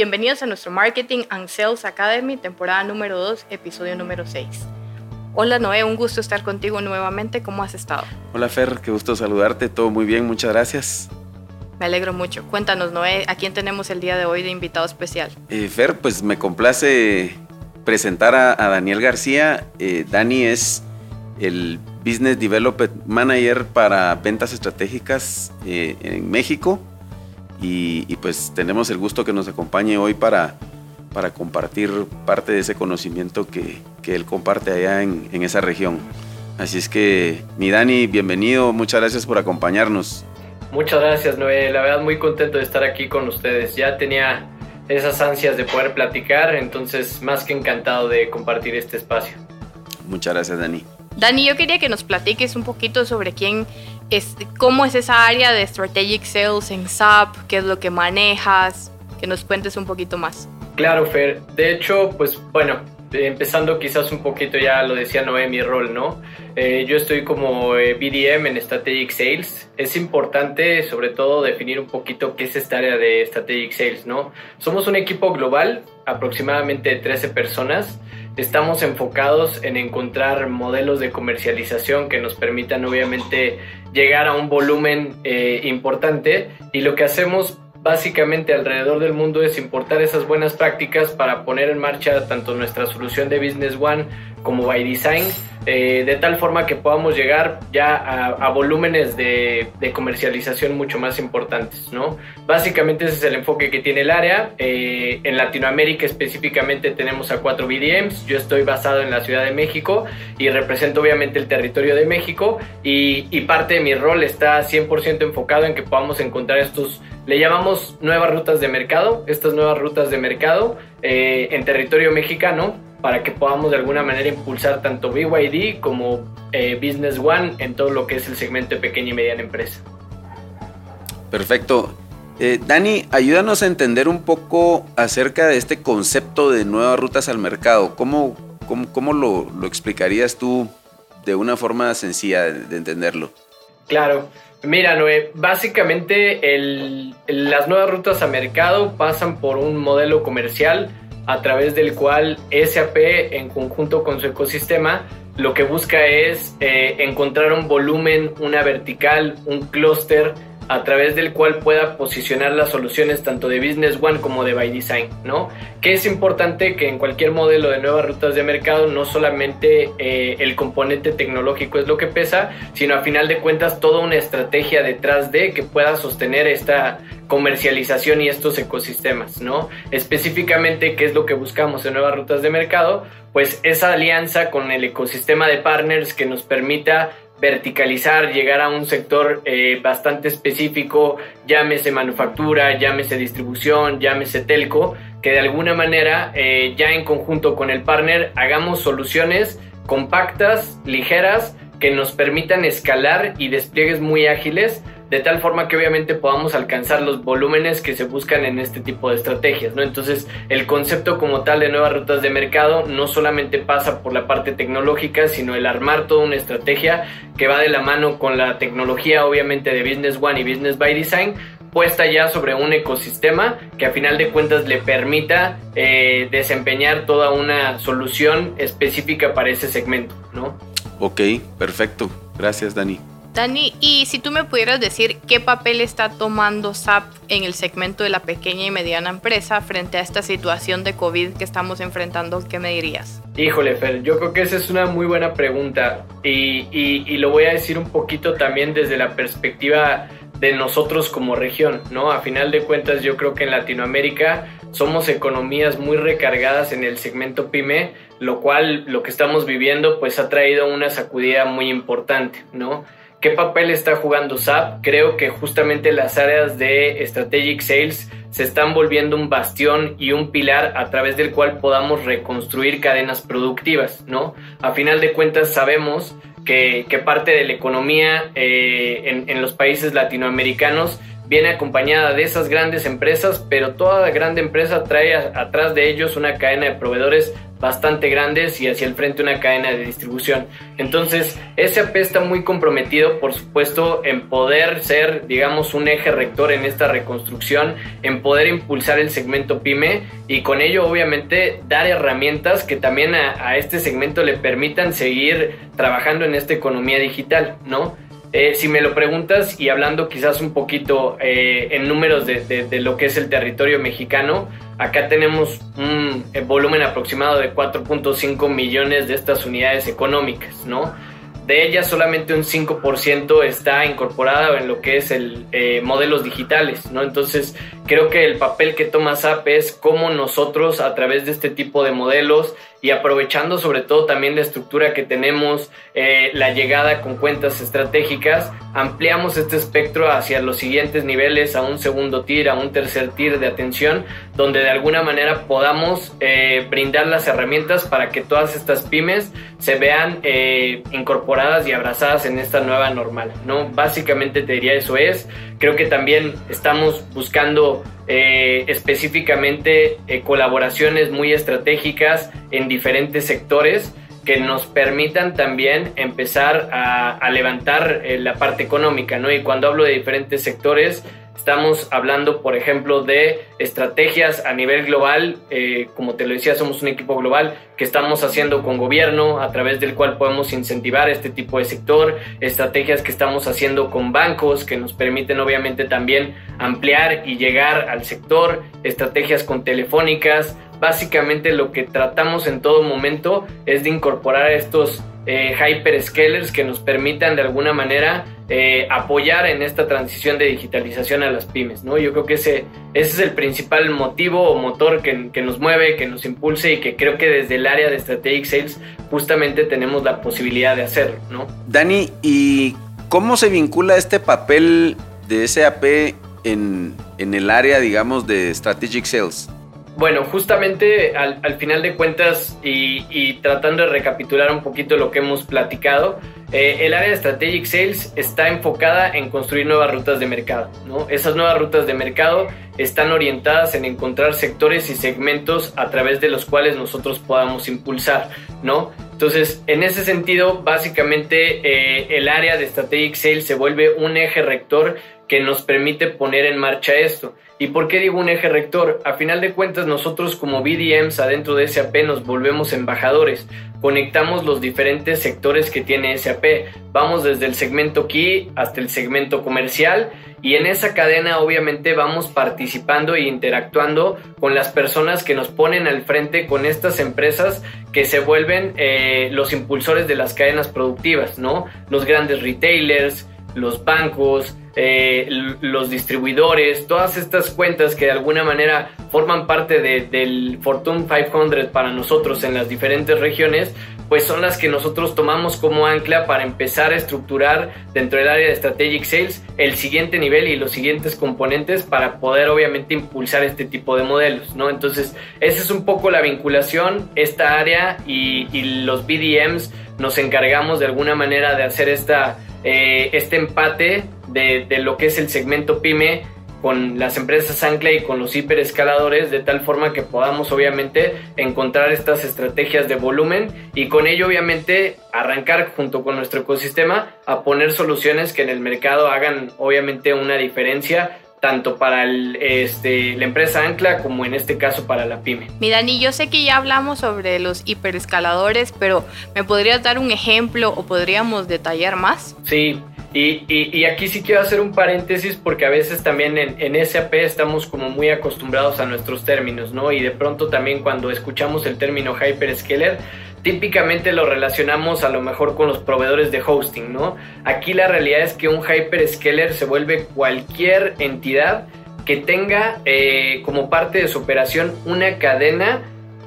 Bienvenidos a nuestro Marketing and Sales Academy, temporada número 2, episodio número 6. Hola Noé, un gusto estar contigo nuevamente. ¿Cómo has estado? Hola Fer, qué gusto saludarte. Todo muy bien, muchas gracias. Me alegro mucho. Cuéntanos Noé, ¿a quién tenemos el día de hoy de invitado especial? Eh, Fer, pues me complace presentar a, Daniel García. Eh, Dani es el Business Development Manager para ventas estratégicas eh, en México y, pues tenemos el gusto que nos acompañe hoy para, para compartir parte de ese conocimiento que, que él comparte allá en, en, esa región. Así es que, mi Dani, bienvenido, muchas gracias por acompañarnos. Muchas gracias, Noé. La verdad, muy contento de estar aquí con ustedes. Ya tenía esas ansias de poder platicar, entonces más que encantado de compartir este espacio. Muchas gracias, Dani. Dani, yo quería que nos platiques un poquito sobre quién es, cómo es esa área de Strategic Sales en SAP, qué es lo que manejas, que nos cuentes un poquito más. Claro, Fer. De hecho, pues bueno, empezando quizás un poquito ya lo decía Noé, mi rol, ¿no? Eh, yo estoy como eh, BDM en Strategic Sales. Es importante sobre todo definir un poquito qué es esta área de Strategic Sales, ¿no? Somos un equipo global, aproximadamente 13 personas. Estamos enfocados en encontrar modelos de comercialización que nos permitan obviamente llegar a un volumen eh, importante y lo que hacemos básicamente alrededor del mundo es importar esas buenas prácticas para poner en marcha tanto nuestra solución de Business One como by Design, eh, de tal forma que podamos llegar ya a, volúmenes de, comercialización mucho más importantes, ¿no? Básicamente ese es el enfoque que tiene el área. Eh, en Latinoamérica específicamente tenemos a cuatro BDMs. Yo estoy basado en la Ciudad de México y represento obviamente el territorio de México y, y parte de mi rol está 100% enfocado en que podamos encontrar estos le llamamos nuevas rutas de mercado, estas nuevas rutas de mercado eh, en territorio mexicano para que podamos de alguna manera impulsar tanto BYD como eh, Business One en todo lo que es el segmento de pequeña y mediana empresa. Perfecto. Eh, Dani, ayúdanos a entender un poco acerca de este concepto de nuevas rutas al mercado. ¿Cómo, cómo, lo, lo, explicarías tú de una forma sencilla de entenderlo? Claro. Mira, Noé, básicamente las nuevas rutas a mercado pasan por un modelo comercial a través del cual SAP en conjunto con su ecosistema lo que busca es eh, encontrar un volumen, una vertical, un clúster a través del cual pueda posicionar las soluciones tanto de Business One como de By Design, ¿no? Que es importante que en cualquier modelo de nuevas rutas de mercado no solamente eh, el componente tecnológico es lo que pesa, sino a final de cuentas toda una estrategia detrás de que pueda sostener esta comercialización y estos ecosistemas, ¿no? Específicamente, ¿qué es lo que buscamos en nuevas rutas de mercado? Pues esa alianza con el ecosistema de partners que nos permita verticalizar, llegar a un sector eh, bastante específico, llámese manufactura, llámese distribución, llámese telco, que de alguna manera eh, ya en conjunto con el partner hagamos soluciones compactas, ligeras, que nos permitan escalar y despliegues muy ágiles de tal forma que obviamente podamos alcanzar los volúmenes que se buscan en este tipo de estrategias, ¿no? Entonces, el concepto como tal de nuevas rutas de mercado no solamente pasa por la parte tecnológica, sino el armar toda una estrategia que va de la mano con la tecnología, obviamente, de Business One y Business by Design, puesta ya sobre un ecosistema que a final de cuentas le permita eh, desempeñar toda una solución específica para ese segmento, ¿no? Ok, perfecto. Gracias, Dani. Dani, y si tú me pudieras decir qué papel está tomando SAP en el segmento de la pequeña y mediana empresa frente a esta situación de COVID que estamos enfrentando, ¿qué me dirías? Híjole, Fer, yo creo que esa es una muy buena pregunta y, y lo voy a decir un poquito también desde la perspectiva de nosotros como región, ¿no? A final de cuentas yo creo que en Latinoamérica somos economías muy recargadas en el segmento pyme, lo cual lo que estamos viviendo pues ha traído una sacudida muy importante, ¿no? ¿Qué papel está jugando SAP? Creo que justamente las áreas de Strategic Sales se están volviendo un bastión y un pilar a través del cual podamos reconstruir cadenas productivas, ¿no? A final de cuentas sabemos que, parte de la economía eh, en los países latinoamericanos viene acompañada de esas grandes empresas, pero toda grande empresa trae atrás de ellos una cadena de proveedores bastante grandes y hacia el frente una cadena de distribución. Entonces, SAP está muy comprometido, por supuesto, en poder ser, digamos, un eje rector en esta reconstrucción, en poder impulsar el segmento pyme y con ello, obviamente, dar herramientas que también a, este segmento le permitan seguir trabajando en esta economía digital, ¿no? Eh, si me lo preguntas y hablando quizás un poquito eh, en números de, de, lo que es el territorio mexicano, acá tenemos un eh, volumen aproximado de 4.5 millones de estas unidades económicas, ¿no? De ellas solamente un 5% está incorporada en lo que es el modelos digitales, ¿no? Entonces creo que el papel que toma SAP es cómo nosotros a través de este tipo de modelos y aprovechando sobre todo también la estructura que tenemos, eh, la llegada con cuentas estratégicas, ampliamos este espectro hacia los siguientes niveles, a un segundo tier, a un tercer tier de atención, donde de alguna manera podamos eh, brindar las herramientas para que todas estas pymes se vean eh, incorporadas y abrazadas en esta nueva normal. ¿no? Básicamente te diría eso es, creo que también estamos buscando eh, específicamente eh, colaboraciones muy estratégicas en diferentes sectores que nos permitan también empezar a, levantar eh, la parte económica, ¿no? Y cuando hablo de diferentes sectores, Estamos hablando, por ejemplo, de estrategias a nivel global, eh, como te lo decía, somos un equipo global que estamos haciendo con gobierno, a través del cual podemos incentivar este tipo de sector, estrategias que estamos haciendo con bancos que nos permiten obviamente también ampliar y llegar al sector, estrategias con telefónicas. Básicamente lo que tratamos en todo momento es de incorporar estos eh, hyperscalers que nos permitan de alguna manera eh, apoyar en esta transición de digitalización a las pymes. ¿no? Yo creo que ese, es el principal motivo o motor que, que, nos mueve, que nos impulse y que creo que desde el área de Strategic Sales justamente tenemos la posibilidad de hacerlo. ¿no? Dani, ¿y cómo se vincula este papel de SAP en, en el área, digamos, de Strategic Sales? Bueno, justamente al, final de cuentas y, tratando de recapitular un poquito lo que hemos platicado, eh, el área de Strategic Sales está enfocada en construir nuevas rutas de mercado. ¿no? Esas nuevas rutas de mercado están orientadas en encontrar sectores y segmentos a través de los cuales nosotros podamos impulsar. ¿no? Entonces, en ese sentido, básicamente eh, el área de Strategic Sales se vuelve un eje rector que nos permite poner en marcha esto. ¿Y por qué digo un eje rector? A final de cuentas nosotros como BDMs adentro de SAP nos volvemos embajadores, conectamos los diferentes sectores que tiene SAP, vamos desde el segmento key hasta el segmento comercial y en esa cadena obviamente vamos participando e interactuando con las personas que nos ponen al frente con estas empresas que se vuelven eh, los impulsores de las cadenas productivas, ¿no? Los grandes retailers, los bancos, eh, los distribuidores, todas estas cuentas que de alguna manera forman parte del Fortune 500 para nosotros en las diferentes regiones, pues son las que nosotros tomamos como ancla para empezar a estructurar dentro del área de Strategic Sales el siguiente nivel y los siguientes componentes para poder obviamente impulsar este tipo de modelos, ¿no? Entonces, esa es un poco la vinculación, esta área y, y los BDMs nos encargamos de alguna manera de hacer esta eh, este empate de, lo que es el segmento pyme con las empresas ancla y con los hiperescaladores de tal forma que podamos obviamente encontrar estas estrategias de volumen y con ello obviamente arrancar junto con nuestro ecosistema a poner soluciones que en el mercado hagan obviamente una diferencia tanto para este, la empresa Ancla como en este caso para la pyme. Mi Dani, yo sé que ya hablamos sobre los hiperescaladores, pero ¿me podrías dar un ejemplo o podríamos detallar más? Sí, y, aquí sí quiero hacer un paréntesis porque a veces también en, en, SAP estamos como muy acostumbrados a nuestros términos, ¿no? Y de pronto también cuando escuchamos el término hyperscaler, típicamente lo relacionamos a lo mejor con los proveedores de hosting, ¿no? Aquí la realidad es que un hyperscaler se vuelve cualquier entidad que tenga eh, como parte de su operación una cadena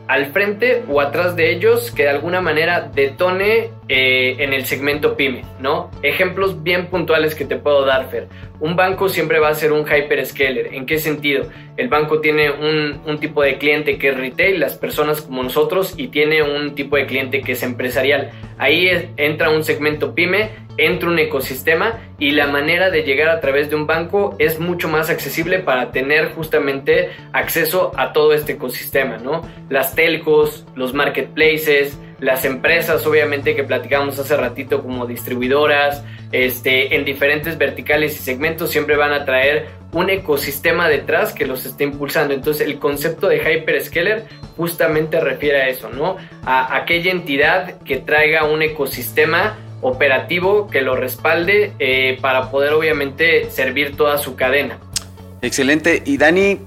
al frente o atrás de ellos que de alguna manera detone eh, en el segmento pyme, ¿no? Ejemplos bien puntuales que te puedo dar, Fer. Un banco siempre va a ser un hyperscaler. ¿En qué sentido? El banco tiene un, un, tipo de cliente que es retail, las personas como nosotros, y tiene un tipo de cliente que es empresarial. Ahí entra un segmento pyme, entra un ecosistema y la manera de llegar a través de un banco es mucho más accesible para tener justamente acceso a todo este ecosistema, ¿no? Las telcos, los marketplaces, las empresas, obviamente, que platicamos hace ratito como distribuidoras, este, en diferentes verticales y segmentos, siempre van a traer un ecosistema detrás que los esté impulsando. Entonces, el concepto de hyperscaler justamente refiere a eso, ¿no? A aquella entidad que traiga un ecosistema operativo que lo respalde eh, para poder obviamente servir toda su cadena. Excelente. Y Dani,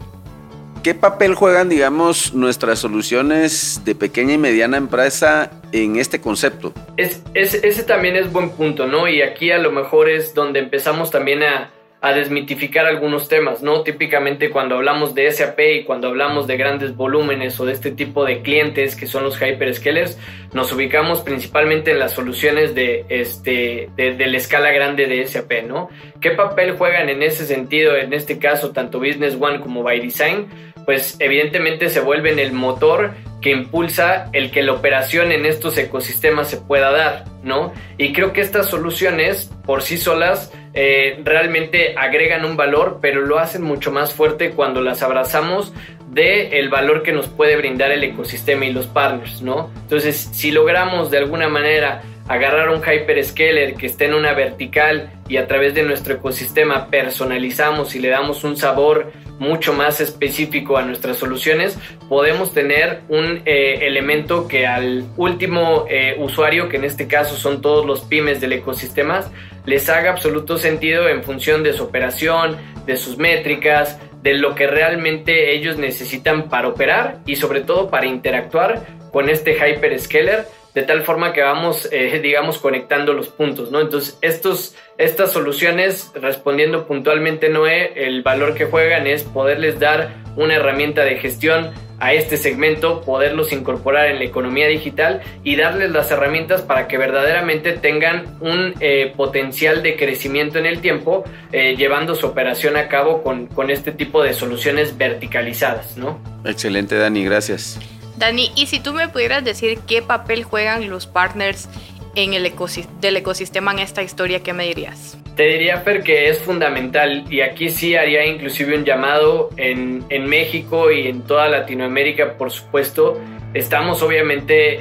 ¿Qué papel juegan, digamos, nuestras soluciones de pequeña y mediana empresa en este concepto? Es, ese también es buen punto, ¿no? Y aquí a lo mejor es donde empezamos también a, a desmitificar algunos temas, ¿no? Típicamente cuando hablamos de SAP y cuando hablamos de grandes volúmenes o de este tipo de clientes que son los hyperscalers, nos ubicamos principalmente en las soluciones de, este, de, la escala grande de SAP, ¿no? ¿Qué papel juegan en ese sentido, en este caso, tanto Business One como By Design? Pues evidentemente se vuelven el motor que impulsa el que la operación en estos ecosistemas se pueda dar, ¿no? Y creo que estas soluciones por sí solas eh, realmente agregan un valor, pero lo hacen mucho más fuerte cuando las abrazamos de el valor que nos puede brindar el ecosistema y los partners, ¿no? Entonces, si logramos de alguna manera agarrar un hyperscaler que esté en una vertical y a través de nuestro ecosistema personalizamos y le damos un sabor mucho más específico a nuestras soluciones, podemos tener un eh, elemento que al último eh, usuario, que en este caso son todos los pymes del ecosistema, les haga absoluto sentido en función de su operación, de sus métricas, de lo que realmente ellos necesitan para operar y sobre todo para interactuar con este hyperscaler de tal forma que vamos, eh, digamos, conectando los puntos, ¿no? Entonces, estos, estas soluciones, respondiendo puntualmente, Noé, el valor que juegan es poderles dar una herramienta de gestión a este segmento, poderlos incorporar en la economía digital y darles las herramientas para que verdaderamente tengan un eh, potencial de crecimiento en el tiempo, eh, llevando su operación a cabo con, con este tipo de soluciones verticalizadas, ¿no? Excelente, Dani, gracias. Dani, y si tú me pudieras decir qué papel juegan los partners en el del ecosistema en esta historia, ¿qué me dirías? Te diría, Fer, que es fundamental y aquí sí haría inclusive un llamado en, México y en toda Latinoamérica, por supuesto. Estamos obviamente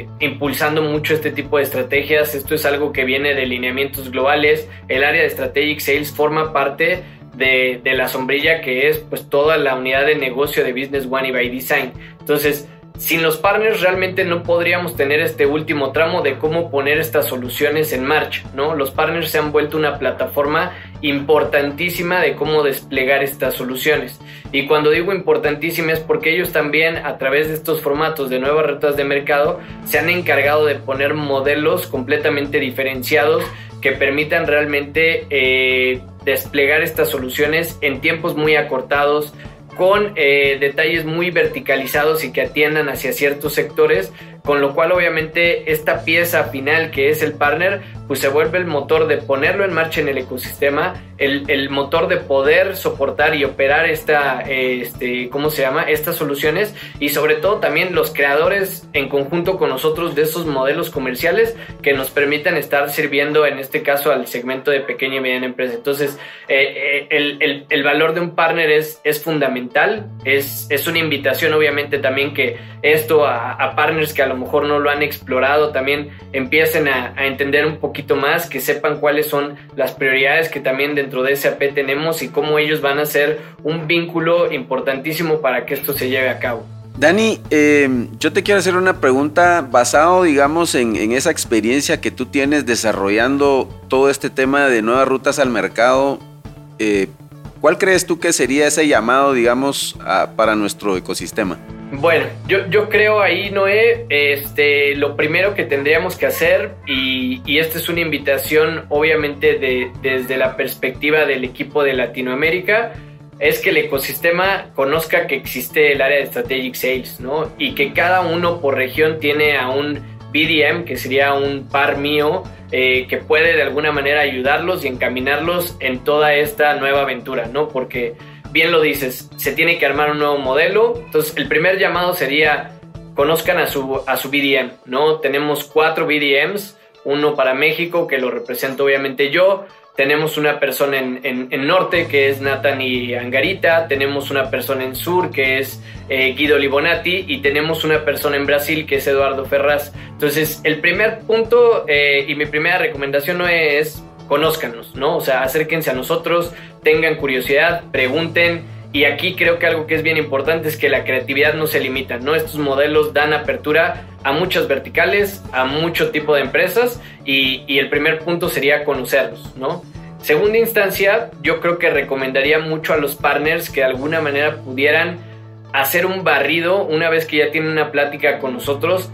eh, impulsando mucho este tipo de estrategias. Esto es algo que viene de lineamientos globales. El área de Strategic Sales forma parte de, de, la sombrilla que es pues toda la unidad de negocio de Business One by Design. Entonces, sin los partners realmente no podríamos tener este último tramo de cómo poner estas soluciones en marcha, ¿no? Los partners se han vuelto una plataforma importantísima de cómo desplegar estas soluciones. Y cuando digo importantísima es porque ellos también a través de estos formatos de nuevas rutas de mercado se han encargado de poner modelos completamente diferenciados que permitan realmente eh, desplegar estas soluciones en tiempos muy acortados, con eh, detalles muy verticalizados y que atiendan hacia ciertos sectores con lo cual obviamente esta pieza final que es el partner, pues se vuelve el motor de ponerlo en marcha en el ecosistema, el, el motor de poder soportar y operar esta, este, ¿cómo se llama? Estas soluciones y sobre todo también los creadores en conjunto con nosotros de esos modelos comerciales que nos permitan estar sirviendo en este caso al segmento de pequeña y mediana empresa. Entonces, eh, eh, el, el, el, valor de un partner es, es fundamental, es, es una invitación obviamente también que esto a, a partners que a lo mejor no lo han explorado, también empiecen a, entender un poquito más, que sepan cuáles son las prioridades que también dentro de SAP tenemos y cómo ellos van a ser un vínculo importantísimo para que esto se lleve a cabo. Dani, eh, yo te quiero hacer una pregunta basado, digamos, en, esa experiencia que tú tienes desarrollando todo este tema de nuevas rutas al mercado. Eh, ¿Cuál crees tú que sería ese llamado, digamos, para nuestro ecosistema? Bueno, yo, yo creo ahí, Noé, este, lo primero que tendríamos que hacer, y, y esta es una invitación obviamente de, desde la perspectiva del equipo de Latinoamérica, es que el ecosistema conozca que existe el área de Strategic Sales, ¿no? Y que cada uno por región tiene a un BDM, que sería un par mío eh, que puede de alguna manera ayudarlos y encaminarlos en toda esta nueva aventura, ¿no? Porque bien lo dices, se tiene que armar un nuevo modelo. Entonces, el primer llamado sería conozcan a su, a su BDM, ¿no? Tenemos cuatro BDMs, uno para México, que lo represento obviamente yo, tenemos una persona en, en, norte que es Nathan y Angarita, tenemos una persona en sur que es eh, Guido Libonati y tenemos una persona en Brasil que es Eduardo Ferraz. Entonces, el primer punto eh, y mi primera recomendación no es conózcanos, ¿no? O sea, acérquense a nosotros, tengan curiosidad, pregunten. Y aquí creo que algo que es bien importante es que la creatividad no se limita, ¿no? Estos modelos dan apertura a muchas verticales, a mucho tipo de empresas y, y el primer punto sería conocerlos, ¿no? Segunda instancia, yo creo que recomendaría mucho a los partners que de alguna manera pudieran hacer un barrido una vez que ya tienen una plática con nosotros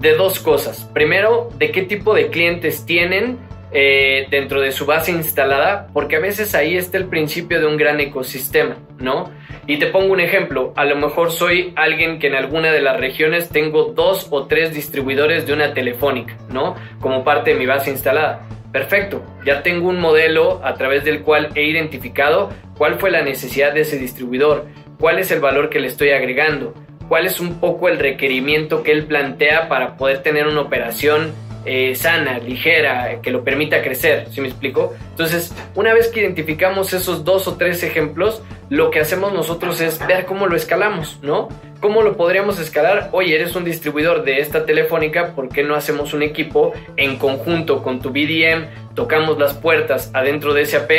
de dos cosas. Primero, de qué tipo de clientes tienen eh, dentro de su base instalada, porque a veces ahí está el principio de un gran ecosistema, ¿no? Y te pongo un ejemplo, a lo mejor soy alguien que en alguna de las regiones tengo dos o tres distribuidores de una telefónica, ¿no? Como parte de mi base instalada. Perfecto, ya tengo un modelo a través del cual he identificado cuál fue la necesidad de ese distribuidor, cuál es el valor que le estoy agregando, cuál es un poco el requerimiento que él plantea para poder tener una operación eh, sana, ligera, que lo permita crecer, ¿sí me explico? Entonces, una vez que identificamos esos dos o tres ejemplos, lo que hacemos nosotros es ver cómo lo escalamos, ¿no? ¿Cómo lo podríamos escalar? Oye, eres un distribuidor de esta telefónica, ¿por qué no hacemos un equipo en conjunto con tu BDM? Tocamos las puertas adentro de ese AP,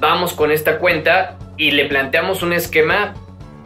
vamos con esta cuenta y le planteamos un esquema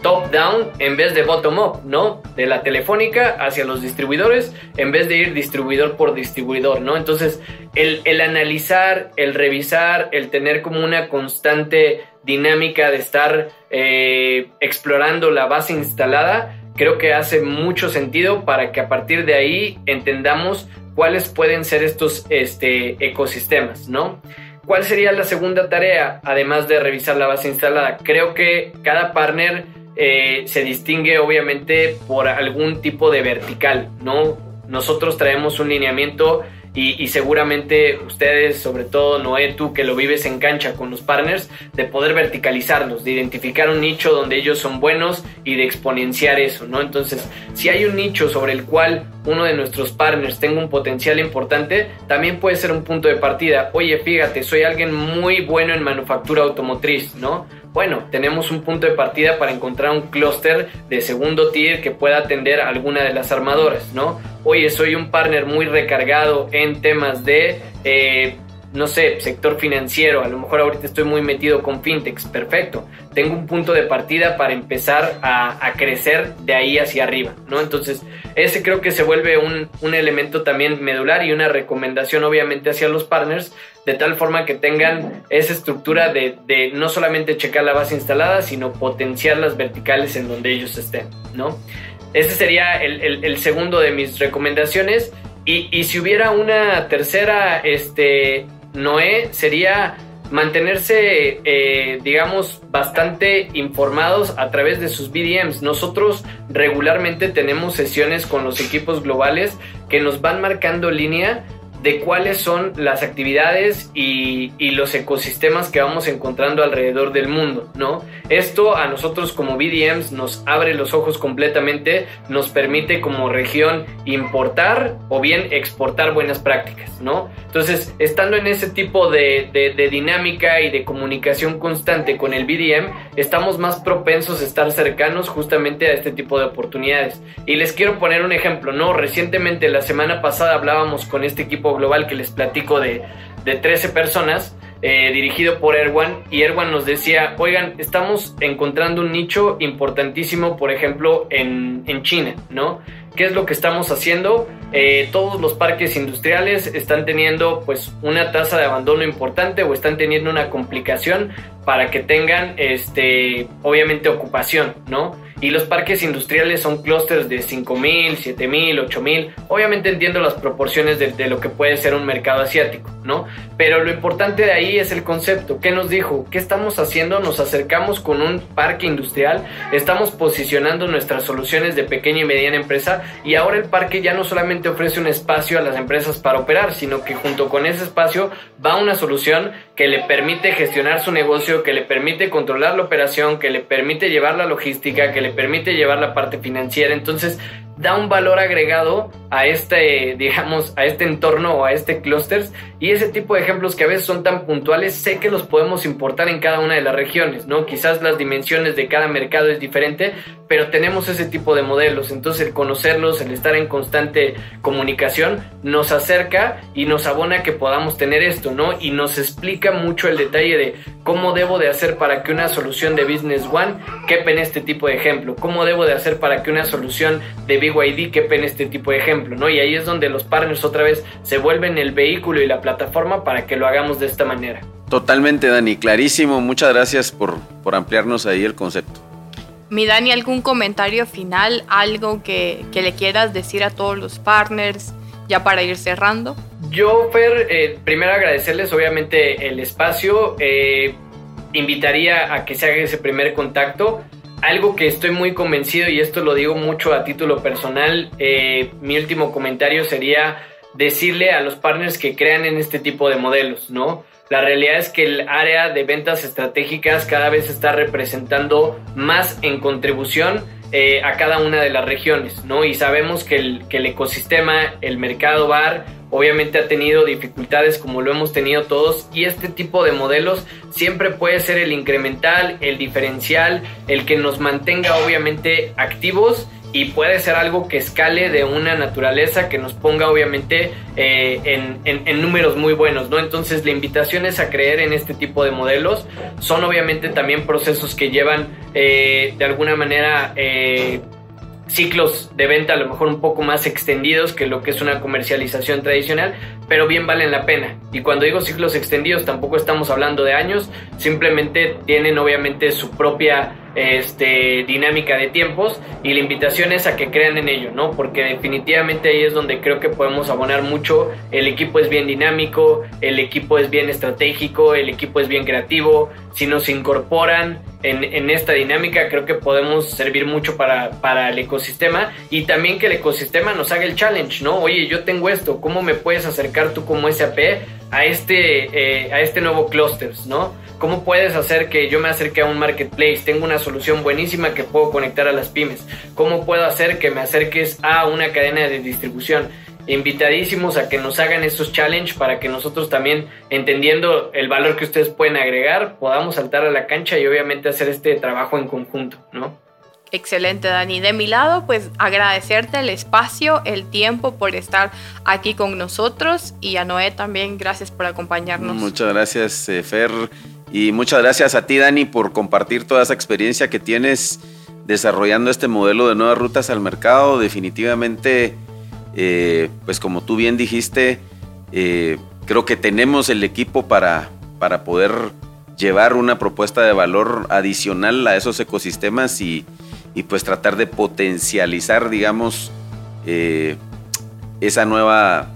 top-down en vez de bottom-up, ¿no? De la telefónica hacia los distribuidores en vez de ir distribuidor por distribuidor, ¿no? Entonces, el, analizar, el revisar, el tener como una constante dinámica de estar eh, explorando la base instalada, creo que hace mucho sentido para que a partir de ahí entendamos cuáles pueden ser estos este, ecosistemas, ¿no? ¿Cuál sería la segunda tarea, además de revisar la base instalada? Creo que cada partner eh, se distingue obviamente por algún tipo de vertical, ¿no? Nosotros traemos un lineamiento y, seguramente ustedes, sobre todo Noé, tú que lo vives en cancha con los partners, de poder verticalizarlos, de identificar un nicho donde ellos son buenos y de exponenciar eso, ¿no? Entonces, si hay un nicho sobre el cual uno de nuestros partners tenga un potencial importante, también puede ser un punto de partida. Oye, fíjate, soy alguien muy bueno en manufactura automotriz, ¿no? Bueno, tenemos un punto de partida para encontrar un clúster de segundo tier que pueda atender a alguna de las armadoras, ¿no? Oye, soy un partner muy recargado en temas de eh, no sé, sector financiero, a lo mejor ahorita estoy muy metido con fintechs, perfecto. Tengo un punto de partida para empezar a, crecer de ahí hacia arriba, ¿no? Entonces, ese creo que se vuelve un, elemento también medular y una recomendación obviamente hacia los partners, de tal forma que tengan esa estructura de, no solamente checar la base instalada, sino potenciar las verticales en donde ellos estén, ¿no? Ese sería el, segundo de mis recomendaciones. Y, y, si hubiera una tercera, este, Noé sería mantenerse, eh, digamos, bastante informados a través de sus BDMs. Nosotros regularmente tenemos sesiones con los equipos globales que nos van marcando línea de cuáles son las actividades y, los ecosistemas que vamos encontrando alrededor del mundo, ¿no? Esto a nosotros como BDMs nos abre los ojos completamente, nos permite como región importar o bien exportar buenas prácticas, ¿no? Entonces, estando en ese tipo de, de dinámica y de comunicación constante con el BDM, estamos más propensos a estar cercanos justamente a este tipo de oportunidades. Y les quiero poner un ejemplo, ¿no? Recientemente, la semana pasada hablábamos con este equipo global que les platico de, de 13 personas, eh, dirigido por Erwan, y Erwan nos decía, oigan, estamos encontrando un nicho importantísimo, por ejemplo, en, en China, ¿no? ¿Qué es lo que estamos haciendo? Eh, todos los parques industriales están teniendo pues una tasa de abandono importante o están teniendo una complicación para que tengan este obviamente ocupación, ¿no? Y los parques industriales son clústeres de 5.000, 7.000, 8.000. Obviamente entiendo las proporciones de, de, lo que puede ser un mercado asiático. ¿no? Pero lo importante de ahí es el concepto. ¿Qué nos dijo? ¿Qué estamos haciendo? Nos acercamos con un parque industrial, estamos posicionando nuestras soluciones de pequeña y mediana empresa y ahora el parque ya no solamente ofrece un espacio a las empresas para operar, sino que junto con ese espacio va una solución que le permite gestionar su negocio, que le permite controlar la operación, que le permite llevar la logística, que le permite llevar la parte financiera. Entonces, da un valor agregado a este, digamos, a este entorno o a este clusters y ese tipo de ejemplos que a veces son tan puntuales, sé que los podemos importar en cada una de las regiones, ¿no? Quizás las dimensiones de cada mercado es diferente, pero tenemos ese tipo de modelos, entonces el conocerlos, el estar en constante comunicación nos acerca y nos abona que podamos tener esto, ¿no? Y nos explica mucho el detalle de cómo debo de hacer para que una solución de Business One quepa en este tipo de ejemplo, cómo debo de hacer para que una solución de BYD quepa en este tipo de ejemplo, ¿no? Y ahí es donde los partners otra vez se vuelven el vehículo y la plataforma para que lo hagamos de esta manera. Totalmente, Dani, clarísimo. Muchas gracias por, por ampliarnos ahí el concepto. Mi Dani, ¿algún comentario final? ¿Algo que, le quieras decir a todos los partners ya para ir cerrando? Yo, Fer, eh, primero agradecerles obviamente el espacio. Eh, invitaría a que se haga ese primer contacto. Algo que estoy muy convencido, y esto lo digo mucho a título personal, eh, mi último comentario sería decirle a los partners que crean en este tipo de modelos, ¿no? La realidad es que el área de ventas estratégicas cada vez está representando más en contribución eh, a cada una de las regiones, ¿no? Y sabemos que el, que el ecosistema, el mercado bar, obviamente ha tenido dificultades como lo hemos tenido todos y este tipo de modelos siempre puede ser el incremental, el diferencial, el que nos mantenga obviamente activos y puede ser algo que escale de una naturaleza que nos ponga obviamente eh, en, números muy buenos, ¿no? Entonces la invitación es a creer en este tipo de modelos. Son obviamente también procesos que llevan eh, de alguna manera... Eh, ciclos de venta a lo mejor un poco más extendidos que lo que es una comercialización tradicional, pero bien valen la pena. Y cuando digo ciclos extendidos tampoco estamos hablando de años, simplemente tienen obviamente su propia este, dinámica de tiempos y la invitación es a que crean en ello, ¿no? Porque definitivamente ahí es donde creo que podemos abonar mucho. El equipo es bien dinámico, el equipo es bien estratégico, el equipo es bien creativo. Si nos incorporan en, esta dinámica, creo que podemos servir mucho para, para, el ecosistema y también que el ecosistema nos haga el challenge, ¿no? Oye, yo tengo esto, ¿cómo me puedes acercar tú como SAP a este, eh, a este nuevo clusters, ¿no? ¿Cómo puedes hacer que yo me acerque a un marketplace? Tengo una solución buenísima que puedo conectar a las pymes. ¿Cómo puedo hacer que me acerques a una cadena de distribución? Invitadísimos a que nos hagan estos challenges para que nosotros también, entendiendo el valor que ustedes pueden agregar, podamos saltar a la cancha y obviamente hacer este trabajo en conjunto, ¿no? Excelente, Dani. De mi lado, pues agradecerte el espacio, el tiempo por estar aquí con nosotros y a Noé también, gracias por acompañarnos. Muchas gracias, eh, Fer. Y muchas gracias a ti, Dani, por compartir toda esa experiencia que tienes desarrollando este modelo de nuevas rutas al mercado. Definitivamente, eh, pues como tú bien dijiste, eh, creo que tenemos el equipo para, para poder llevar una propuesta de valor adicional a esos ecosistemas y, pues tratar de potencializar, digamos, eh, esa nueva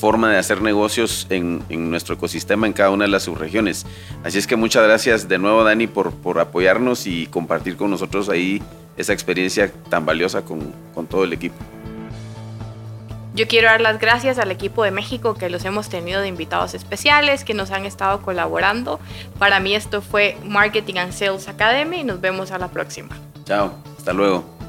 forma de hacer negocios en, nuestro ecosistema en cada una de las subregiones. Así es que muchas gracias de nuevo Dani por, por apoyarnos y compartir con nosotros ahí esa experiencia tan valiosa con, con todo el equipo. Yo quiero dar las gracias al equipo de México que los hemos tenido de invitados especiales, que nos han estado colaborando. Para mí esto fue Marketing and Sales Academy y nos vemos a la próxima. Chao, hasta luego.